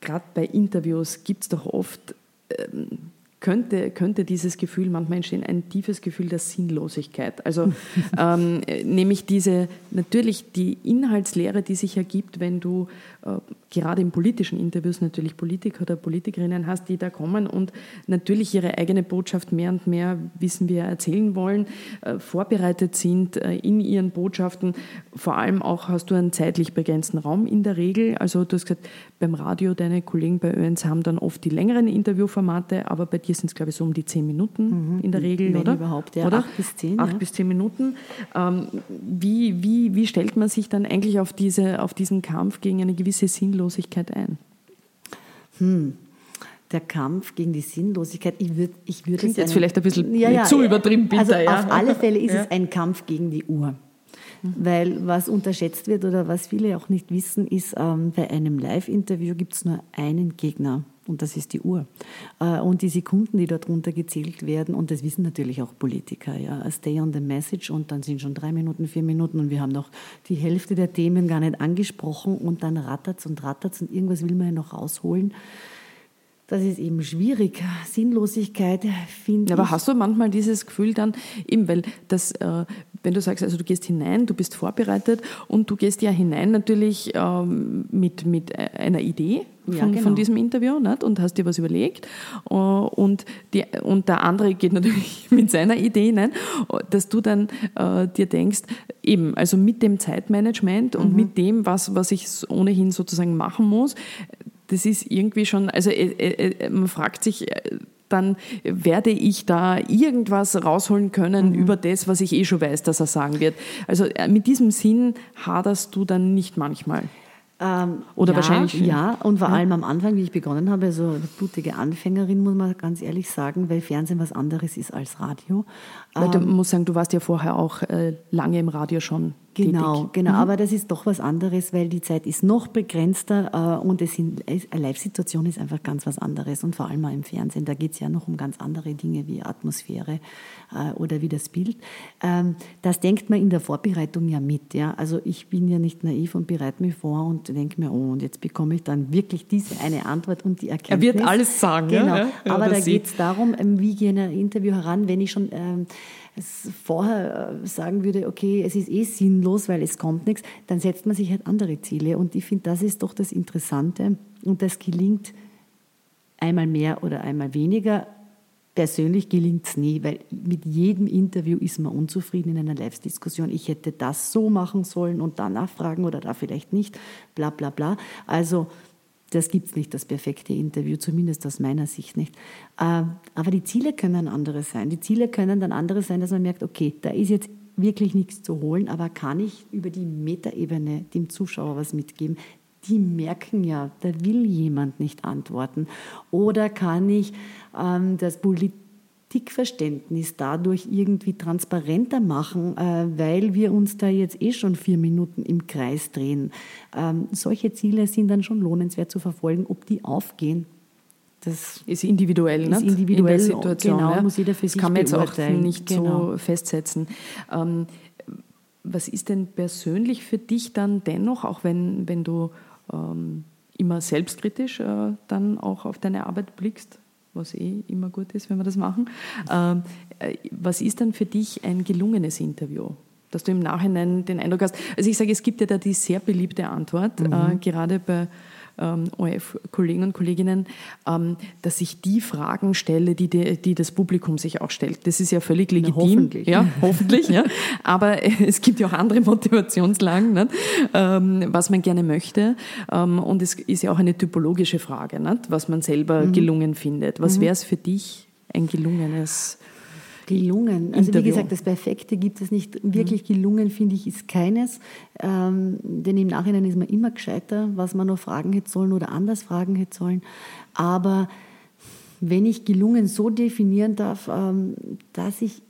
gerade bei Interviews gibt es doch oft, ähm, könnte, könnte dieses Gefühl manchmal entstehen, ein tiefes Gefühl der Sinnlosigkeit. Also ähm, nämlich diese, natürlich die Inhaltslehre, die sich ergibt, wenn du äh, gerade in politischen Interviews natürlich Politiker oder Politikerinnen hast, die da kommen und natürlich ihre eigene Botschaft mehr und mehr, wissen wir, erzählen wollen, äh, vorbereitet sind äh, in ihren Botschaften. Vor allem auch hast du einen zeitlich begrenzten Raum in der Regel. Also du hast gesagt, beim Radio, deine Kollegen bei ÖNS haben dann oft die längeren Interviewformate, aber bei dir sind es, glaube ich, so um die zehn Minuten mhm. in der Regel, Wenn oder? überhaupt, ja. Oder? Acht bis zehn. Acht ja. bis zehn Minuten. Ähm, wie, wie, wie stellt man sich dann eigentlich auf, diese, auf diesen Kampf gegen eine gewisse Sinnlosigkeit ein? Hm. Der Kampf gegen die Sinnlosigkeit, ich würde ich würd Klingt jetzt einen, vielleicht ein bisschen ja, ja, zu übertrieben, bitte. Also ja. auf alle Fälle ist es ein Kampf gegen die Uhr. Mhm. Weil was unterschätzt wird oder was viele auch nicht wissen, ist, ähm, bei einem Live-Interview gibt es nur einen Gegner und das ist die Uhr. Äh, und die Sekunden, die dort runtergezählt werden, und das wissen natürlich auch Politiker, ja, stay on the message und dann sind schon drei Minuten, vier Minuten und wir haben noch die Hälfte der Themen gar nicht angesprochen und dann rattert's und rattert's und irgendwas will man ja noch rausholen. Das ist eben schwierig. Sinnlosigkeit finde ja, Aber hast du manchmal dieses Gefühl dann, eben, weil das, äh, wenn du sagst, also du gehst hinein, du bist vorbereitet und du gehst ja hinein natürlich ähm, mit, mit einer Idee, von, ja, genau. von diesem Interview nicht? und hast dir was überlegt. Äh, und, die, und der andere geht natürlich mit seiner Idee, nicht? dass du dann äh, dir denkst, eben, also mit dem Zeitmanagement und mhm. mit dem, was, was ich ohnehin sozusagen machen muss, das ist irgendwie schon, also äh, äh, äh man fragt sich, dann werde ich da irgendwas rausholen können mhm. über das, was ich eh schon weiß, dass er sagen wird. Also mit diesem Sinn haderst du dann nicht manchmal. Ähm, Oder ja, wahrscheinlich. Ja, und vor allem am Anfang, wie ich begonnen habe, so eine blutige Anfängerin, muss man ganz ehrlich sagen, weil Fernsehen was anderes ist als Radio. Weil du ähm, musst sagen, du warst ja vorher auch äh, lange im Radio schon. Genau, tätig. genau. Mhm. Aber das ist doch was anderes, weil die Zeit ist noch begrenzter äh, und es sind, eine Live-Situation ist einfach ganz was anderes. Und vor allem auch im Fernsehen, da geht es ja noch um ganz andere Dinge wie Atmosphäre äh, oder wie das Bild. Ähm, das denkt man in der Vorbereitung ja mit. Ja? Also ich bin ja nicht naiv und bereite mich vor und denke mir, oh, und jetzt bekomme ich dann wirklich diese eine Antwort und die Erkenntnis. Er wird alles sagen. Genau. Ja? Ja, Aber da geht es darum, ähm, wie gehe ich in ein Interview heran, wenn ich schon... Ähm, vorher äh, sagen würde, okay, es ist eh sinnlos, weil es kommt nichts, dann setzt man sich halt andere Ziele. Und ich finde, das ist doch das Interessante. Und das gelingt einmal mehr oder einmal weniger. Persönlich gelingt es nie, weil mit jedem Interview ist man unzufrieden in einer Live-Diskussion. Ich hätte das so machen sollen und da nachfragen oder da vielleicht nicht, bla bla bla. Also das gibt es nicht, das perfekte Interview, zumindest aus meiner Sicht nicht. Ähm, aber die Ziele können andere sein. Die Ziele können dann andere sein, dass man merkt, okay, da ist jetzt wirklich nichts zu holen, aber kann ich über die Metaebene dem Zuschauer was mitgeben? Die merken ja, da will jemand nicht antworten. Oder kann ich ähm, das Polit Politikverständnis dadurch irgendwie transparenter machen, äh, weil wir uns da jetzt eh schon vier Minuten im Kreis drehen. Ähm, solche Ziele sind dann schon lohnenswert zu verfolgen. Ob die aufgehen, das ist individuell, ist individuell in der Situation. Genau, ja. muss jeder für sich kann man jetzt auch nicht genau. so festsetzen. Ähm, was ist denn persönlich für dich dann dennoch, auch wenn, wenn du ähm, immer selbstkritisch äh, dann auch auf deine Arbeit blickst, was eh immer gut ist, wenn wir das machen. Ähm, äh, was ist dann für dich ein gelungenes Interview? Dass du im Nachhinein den Eindruck hast, also ich sage, es gibt ja da die sehr beliebte Antwort, mhm. äh, gerade bei ähm, ORF-Kollegen und Kolleginnen, ähm, dass ich die Fragen stelle, die, die, die, das Publikum sich auch stellt. Das ist ja völlig legitim. Na, hoffentlich. Ja, hoffentlich. ja. Aber es gibt ja auch andere Motivationslagen? Ähm, was man gerne möchte. Ähm, und es ist ja auch eine typologische Frage, nicht? was man selber mhm. gelungen findet. Was mhm. wäre es für dich ein gelungenes Gelungen. Also Interview. wie gesagt, das Perfekte gibt es nicht. Wirklich gelungen, finde ich, ist keines. Ähm, denn im Nachhinein ist man immer gescheiter, was man noch fragen hätte sollen oder anders fragen hätte sollen. Aber wenn ich gelungen so definieren darf, ähm, dass ich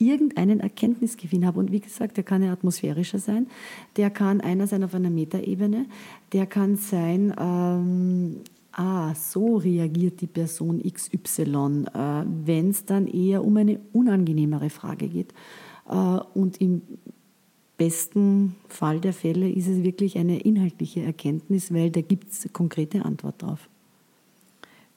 irgendeinen Erkenntnisgewinn habe. Und wie gesagt, der kann ja atmosphärischer sein, der kann einer sein auf einer Metaebene, der kann sein ähm, ah, so reagiert die Person XY, äh, wenn es dann eher um eine unangenehmere Frage geht. Äh, und im besten Fall der Fälle ist es wirklich eine inhaltliche Erkenntnis, weil da gibt es konkrete Antwort drauf.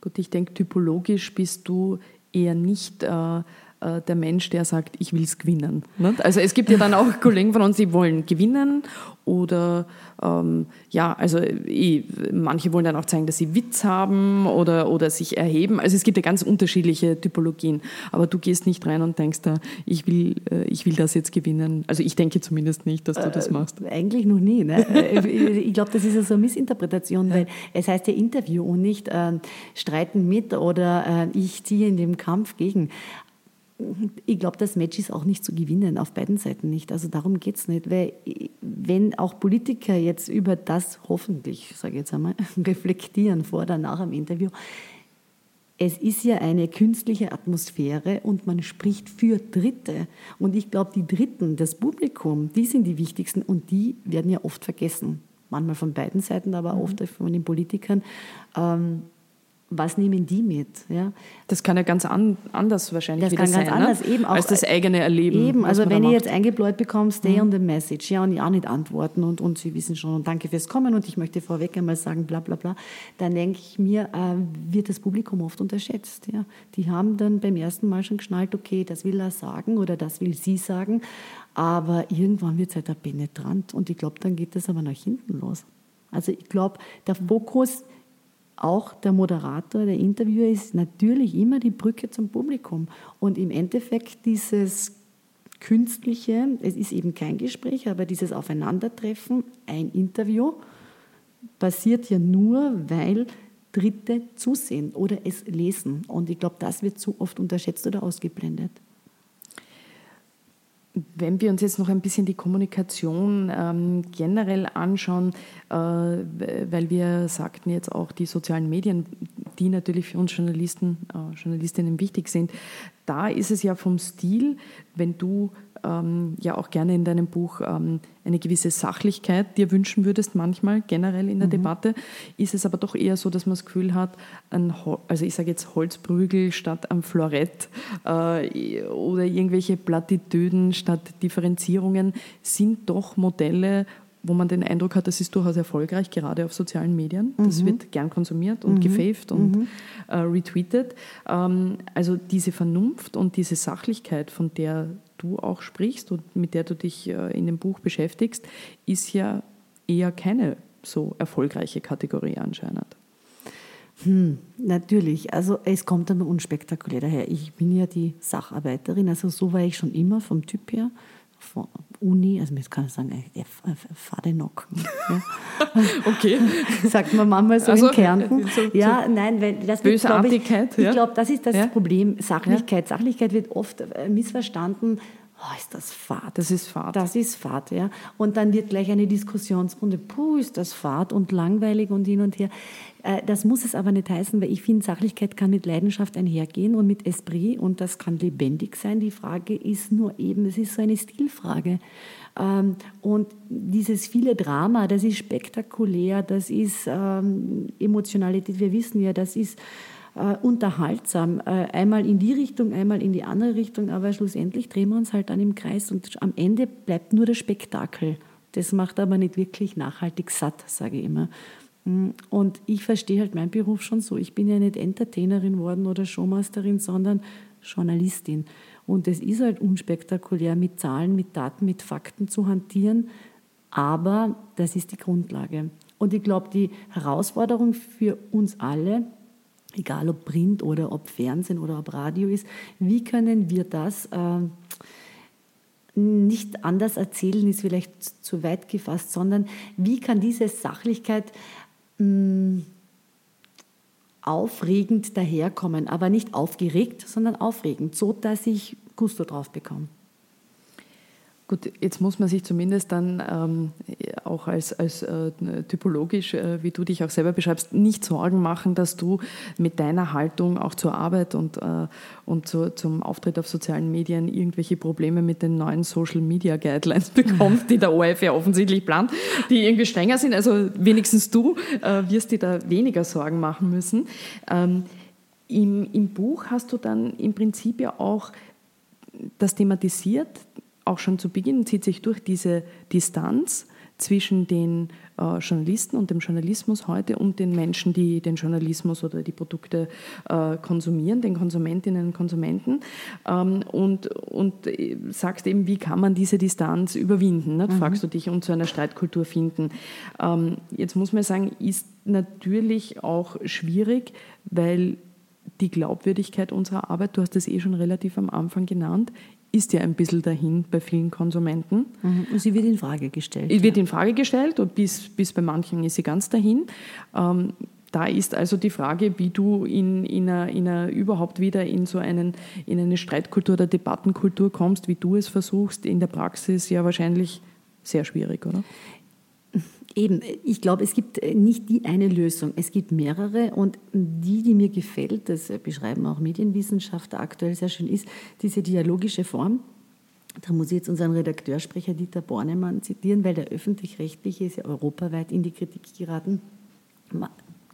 Gut, ich denke, typologisch bist du eher nicht äh, äh der Mensch, der sagt, ich will es gewinnen. Also es gibt ja dann auch Kollegen von uns, die wollen gewinnen oder ähm, ja, also ich, manche wollen dann auch zeigen, dass sie Witz haben oder, oder sich erheben. Also es gibt ja ganz unterschiedliche Typologien. Aber du gehst nicht rein und denkst da, ich will, äh, ich will das jetzt gewinnen. Also ich denke zumindest nicht, dass du das äh, machst. Äh, eigentlich noch nie. Ne? Äh, ich glaube, das ist ja so eine Missinterpretation, weil es heißt ja Interview und nicht äh, streiten mit oder äh, ich ziehe in dem Kampf gegen ich glaube, das Match ist auch nicht zu gewinnen, auf beiden Seiten nicht. Also darum geht es nicht. Weil wenn auch Politiker jetzt über das hoffentlich, sage ich jetzt einmal, reflektieren vor oder nach dem Interview, es ist ja eine künstliche Atmosphäre und man spricht für Dritte. Und ich glaube, die Dritten, das Publikum, die sind die wichtigsten und die werden ja oft vergessen. Manchmal von beiden Seiten, aber mhm. oft von den Politikern. Ähm, was nehmen die mit? Ja? Das kann ja ganz an, anders wahrscheinlich das kann ganz sein, anders, ne? eben als das eigene Erleben. Eben, also wenn ich jetzt eingebläut bekomme, stay mhm. on the message, ja, und auch nicht antworten und, und sie wissen schon, und danke fürs Kommen und ich möchte vorweg einmal sagen, bla bla bla, dann denke ich mir, äh, wird das Publikum oft unterschätzt. Ja? Die haben dann beim ersten Mal schon geschnallt, okay, das will er sagen oder das will sie sagen, aber irgendwann wird es halt penetrant und ich glaube, dann geht das aber nach hinten los. Also ich glaube, der Fokus auch der Moderator, der Interviewer ist natürlich immer die Brücke zum Publikum. Und im Endeffekt dieses künstliche, es ist eben kein Gespräch, aber dieses Aufeinandertreffen, ein Interview, passiert ja nur, weil Dritte zusehen oder es lesen. Und ich glaube, das wird zu oft unterschätzt oder ausgeblendet. Wenn wir uns jetzt noch ein bisschen die Kommunikation ähm, generell anschauen, äh, weil wir sagten jetzt auch die sozialen Medien, die natürlich für uns Journalisten, äh, Journalistinnen wichtig sind, da ist es ja vom Stil, wenn du ähm, ja auch gerne in deinem Buch ähm, eine gewisse Sachlichkeit dir wünschen würdest, manchmal generell in der mhm. Debatte, ist es aber doch eher so, dass man das Gefühl hat, also ich sage jetzt Holzprügel statt am Florett äh, oder irgendwelche Plattitüden statt Differenzierungen sind doch Modelle, wo man den Eindruck hat, das ist durchaus erfolgreich, gerade auf sozialen Medien. Das mhm. wird gern konsumiert und mhm. gefaved und mhm. äh, retweetet. Ähm, also diese Vernunft und diese Sachlichkeit, von der du auch sprichst und mit der du dich äh, in dem Buch beschäftigst, ist ja eher keine so erfolgreiche Kategorie anscheinend. Hm, natürlich. Also es kommt dann unspektakulär daher. Ich bin ja die Sacharbeiterin, also so war ich schon immer vom Typ her. Uni, also man kann sagen, äh, Fadenocken. Ja. okay. Sagt man manchmal so also, in Kärnten. So, ja, nein, weil das wird, Bösartigkeit. Ich, ich glaube, das ist das ja? Problem. Sachlichkeit. Ja? Sachlichkeit wird oft äh, missverstanden oh, ist das Fahrt. Das ist Fahrt. Das ist Fahrt, ja. Und dann wird gleich eine Diskussionsrunde, puh, ist das Fahrt und langweilig und hin und her. Äh, das muss es aber nicht heißen, weil ich finde, Sachlichkeit kann mit Leidenschaft einhergehen und mit Esprit und das kann lebendig sein. Die Frage ist nur eben, es ist so eine Stilfrage. Ähm, und dieses viele Drama, das ist spektakulär, das ist ähm, Emotionalität, wir wissen ja, das ist äh, unterhaltsam. Äh, einmal in die Richtung, einmal in die andere Richtung, aber schlussendlich drehen wir uns halt dann im Kreis und am Ende bleibt nur das Spektakel. Das macht aber nicht wirklich nachhaltig satt, sage ich immer. Mm, und ich verstehe halt meinen Beruf schon so. Ich bin ja nicht Entertainerin worden oder Showmasterin, sondern Journalistin. Und es ist halt unspektakulär, mit Zahlen, mit Daten, mit Fakten zu hantieren. Aber das ist die Grundlage. Und ich glaube, die Herausforderung für uns alle egal ob Print oder ob Fernsehen oder ob Radio ist, wie können wir das äh, nicht anders erzählen, ist vielleicht zu weit gefasst, sondern wie kann diese Sachlichkeit mh, mm, aufregend daherkommen, aber nicht aufgeregt, sondern aufregend, so dass ich Gusto drauf bekomme. Gut, jetzt muss man sich zumindest dann ähm, auch als, als äh, typologisch, äh, wie du dich auch selber beschreibst, nicht Sorgen machen, dass du mit deiner Haltung auch zur Arbeit und, äh, und zu, zum Auftritt auf sozialen Medien irgendwelche Probleme mit den neuen Social Media Guidelines bekommst, die der ORF ja offensichtlich plant, die irgendwie strenger sind. Also wenigstens du äh, wirst dir da weniger Sorgen machen müssen. Ähm, im, Im Buch hast du dann im Prinzip ja auch das thematisiert, auch schon zu Beginn zieht sich durch diese Distanz zwischen den äh, Journalisten und dem Journalismus heute und den Menschen, die den Journalismus oder die Produkte äh, konsumieren, den Konsumentinnen und Konsumenten. Ähm, und, und äh, sagst eben, wie kann man diese Distanz überwinden, ne? mhm. fragst du dich, und zu einer Streitkultur finden. Ähm, jetzt muss man sagen, ist natürlich auch schwierig, weil die Glaubwürdigkeit unserer Arbeit, du hast es eh schon relativ am Anfang genannt, ist ja ein bisschen dahin bei vielen Konsumenten. Mhm. Und sie wird in Frage gestellt. Sie wird in Frage gestellt und bis, bis bei manchen ist sie ganz dahin. Ähm, da ist also die Frage, wie du in, in, einer, in einer, überhaupt wieder in so einen, in eine Streitkultur oder Debattenkultur kommst, wie du es versuchst, in der Praxis ja wahrscheinlich sehr schwierig, oder? Eben, ich glaube, es gibt nicht die eine Lösung. Es gibt mehrere und die, die mir gefällt, das beschreiben auch Medienwissenschaftler aktuell sehr schön, ist diese dialogische Form. Da muss ich jetzt unseren Redakteursprecher Dieter Bornemann zitieren, weil der öffentlich-rechtliche ist ja europaweit in die Kritik geraten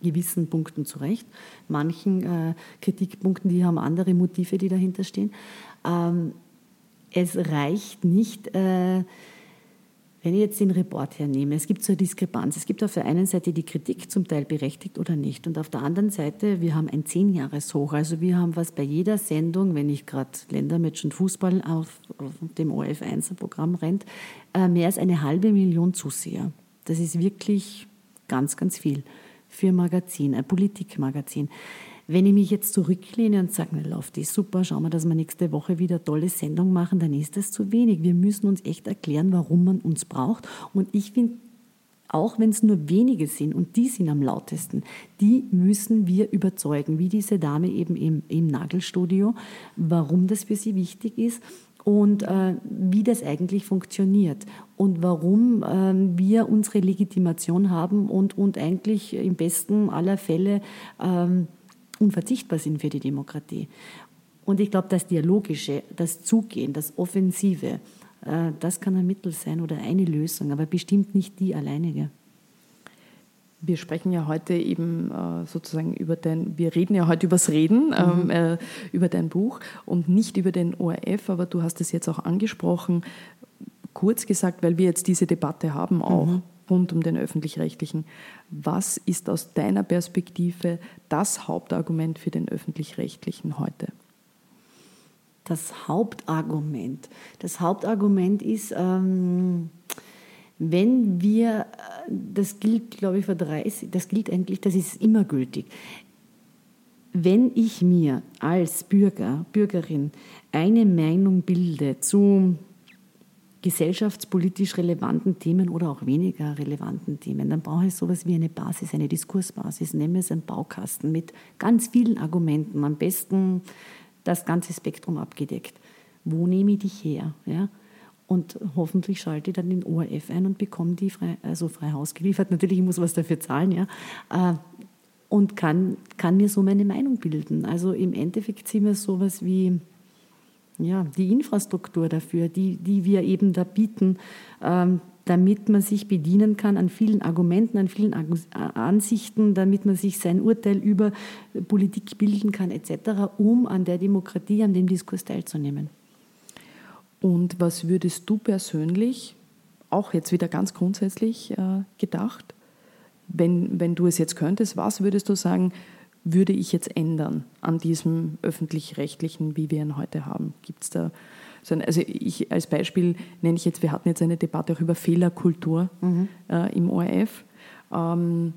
gewissen Punkten zurecht. Manchen äh, Kritikpunkten, die haben andere Motive, die dahinter stehen. Ähm, es reicht nicht, äh, wenn ich jetzt den Report hernehme, es gibt so eine Diskrepanz. Es gibt auf der einen Seite die Kritik, zum Teil berechtigt oder nicht. Und auf der anderen Seite, wir haben ein Zehnjahreshoch. Also wir haben was bei jeder Sendung, wenn ich gerade Ländermatch und Fußball auf, auf dem OF1-Programm rennt, äh, mehr als eine halbe Million Zuseher. Das ist wirklich ganz, ganz viel für ein Magazin, ein Politikmagazin. Wenn ich mich jetzt zurücklehne und sage, na, läuft das super, schauen wir, dass wir nächste Woche wieder tolle Sendung machen, dann ist das zu wenig. Wir müssen uns echt erklären, warum man uns braucht. Und ich finde, auch wenn es nur wenige sind und die sind am lautesten, die müssen wir überzeugen, wie diese Dame eben im, im Nagelstudio, warum das für sie wichtig ist und äh, wie das eigentlich funktioniert und warum äh, wir unsere Legitimation haben und, und eigentlich im besten aller Fälle äh, unverzichtbar sind für die Demokratie. Und ich glaube, das Dialogische, das Zugehen, das Offensive, äh, das kann ein Mittel sein oder eine Lösung, aber bestimmt nicht die alleinige. Wir sprechen ja heute eben äh, sozusagen über dein, wir reden ja heute übers Reden, mhm. ähm, äh, über dein Buch und nicht über den ORF, aber du hast es jetzt auch angesprochen, kurz gesagt, weil wir jetzt diese Debatte haben auch. Mhm. Rund um den öffentlich-rechtlichen. Was ist aus deiner Perspektive das Hauptargument für den öffentlich-rechtlichen heute? das Hauptargument. Das Hauptargument ist, ähm, wenn wir, das gilt, glaube ich, für 30, das gilt eigentlich, das ist immer gültig. Wenn ich mir als Bürger, Bürgerin eine Meinung bilde zu gesellschaftspolitisch relevanten Themen oder auch weniger relevanten Themen, dann brauche ich sowas wie eine Basis, eine Diskursbasis, nehme es einen Baukasten mit ganz vielen Argumenten, am besten das ganze Spektrum abgedeckt. Wo nehme ich dich her? Ja? Und hoffentlich schalte ich dann den ORF ein und bekomme die frei, also frei Haus geliefert. Natürlich, ich muss was dafür zahlen, ja. Äh, und kann, kann mir so meine Meinung bilden. Also im Endeffekt sind wir sowas wie ja, die Infrastruktur dafür, die, die wir eben da bieten, ähm, damit man sich bedienen kann an vielen Argumenten, an vielen Ansichten, damit man sich sein Urteil über Politik bilden kann etc., um an der Demokratie, an dem Diskurs teilzunehmen. Und was würdest du persönlich, auch jetzt wieder ganz grundsätzlich äh, gedacht, wenn, wenn du es jetzt könntest, was würdest du sagen, würde ich jetzt ändern an diesem öffentlich-rechtlichen, wie wir ihn heute haben? Gibt es da sondern also ich als Beispiel nenne ich jetzt, wir hatten jetzt eine Debatte auch über Fehlerkultur mhm. äh, im ORF. Ähm,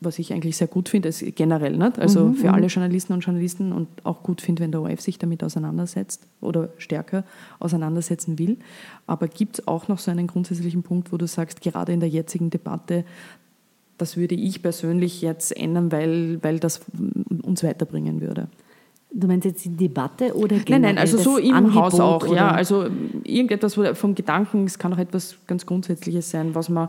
was ich eigentlich sehr gut finde, ist generell, nicht? also mhm, für mhm. alle Journalisten und Journalisten und auch gut finde, wenn der ORF sich damit auseinandersetzt oder stärker auseinandersetzen will. Aber gibt es auch noch so einen grundsätzlichen Punkt, wo du sagst, gerade in der jetzigen Debatte, das würde ich persönlich jetzt ändern, weil, weil das uns weiterbringen würde? Du meinst jetzt die Debatte oder generell Nein, nein, also so im Angebot Haus auch, oder? ja. Also irgendetwas vom Gedanken, es kann auch etwas ganz Grundsätzliches sein, was man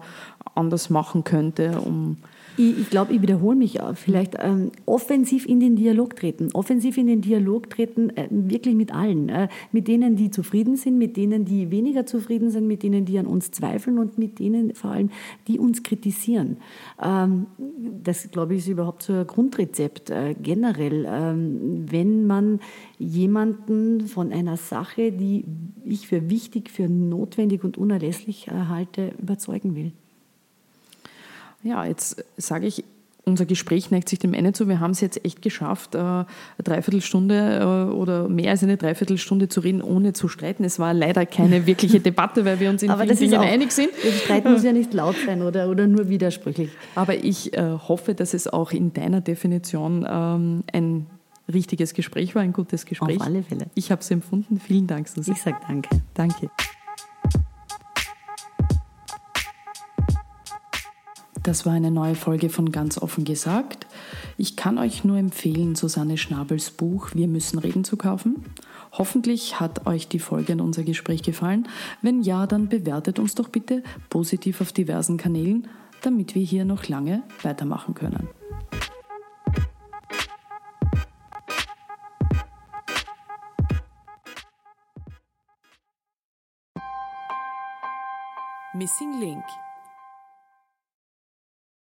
anders machen könnte, um ich, ich glaube, ich wiederhole mich auch. Vielleicht ähm, offensiv in den Dialog treten. Offensiv in den Dialog treten, äh, wirklich mit allen. Äh, mit denen, die zufrieden sind, mit denen, die weniger zufrieden sind, mit denen, die an uns zweifeln und mit denen vor allem, die uns kritisieren. Ähm, das, glaube ich, ist überhaupt so ein Grundrezept äh, generell. Ähm, wenn man jemanden von einer Sache, die ich für wichtig, für notwendig und unerlässlich halte, überzeugen will ja, jetzt sage ich, unser Gespräch neigt sich dem Ende zu. Wir haben es jetzt echt geschafft, äh, eine Dreiviertelstunde äh, oder mehr als eine Dreiviertelstunde zu reden, ohne zu streiten. Es war leider keine wirkliche Debatte, weil wir uns in Aber vielen Dingen auch, einig sind. Das Streiten muss ja nicht laut sein oder, oder nur widersprüchlich. Aber ich äh, hoffe, dass es auch in deiner Definition ähm, ein richtiges Gespräch war, ein gutes Gespräch. Auf alle Fälle. Ich habe es empfunden. Vielen Dank, Susi. Ich sage danke. Danke. Das war eine neue Folge von Ganz offen gesagt. Ich kann euch nur empfehlen, Susanne Schnabels Buch Wir müssen reden zu kaufen. Hoffentlich hat euch die Folge und unser Gespräch gefallen. Wenn ja, dann bewertet uns doch bitte positiv auf diversen Kanälen, damit wir hier noch lange weitermachen können. Missing Link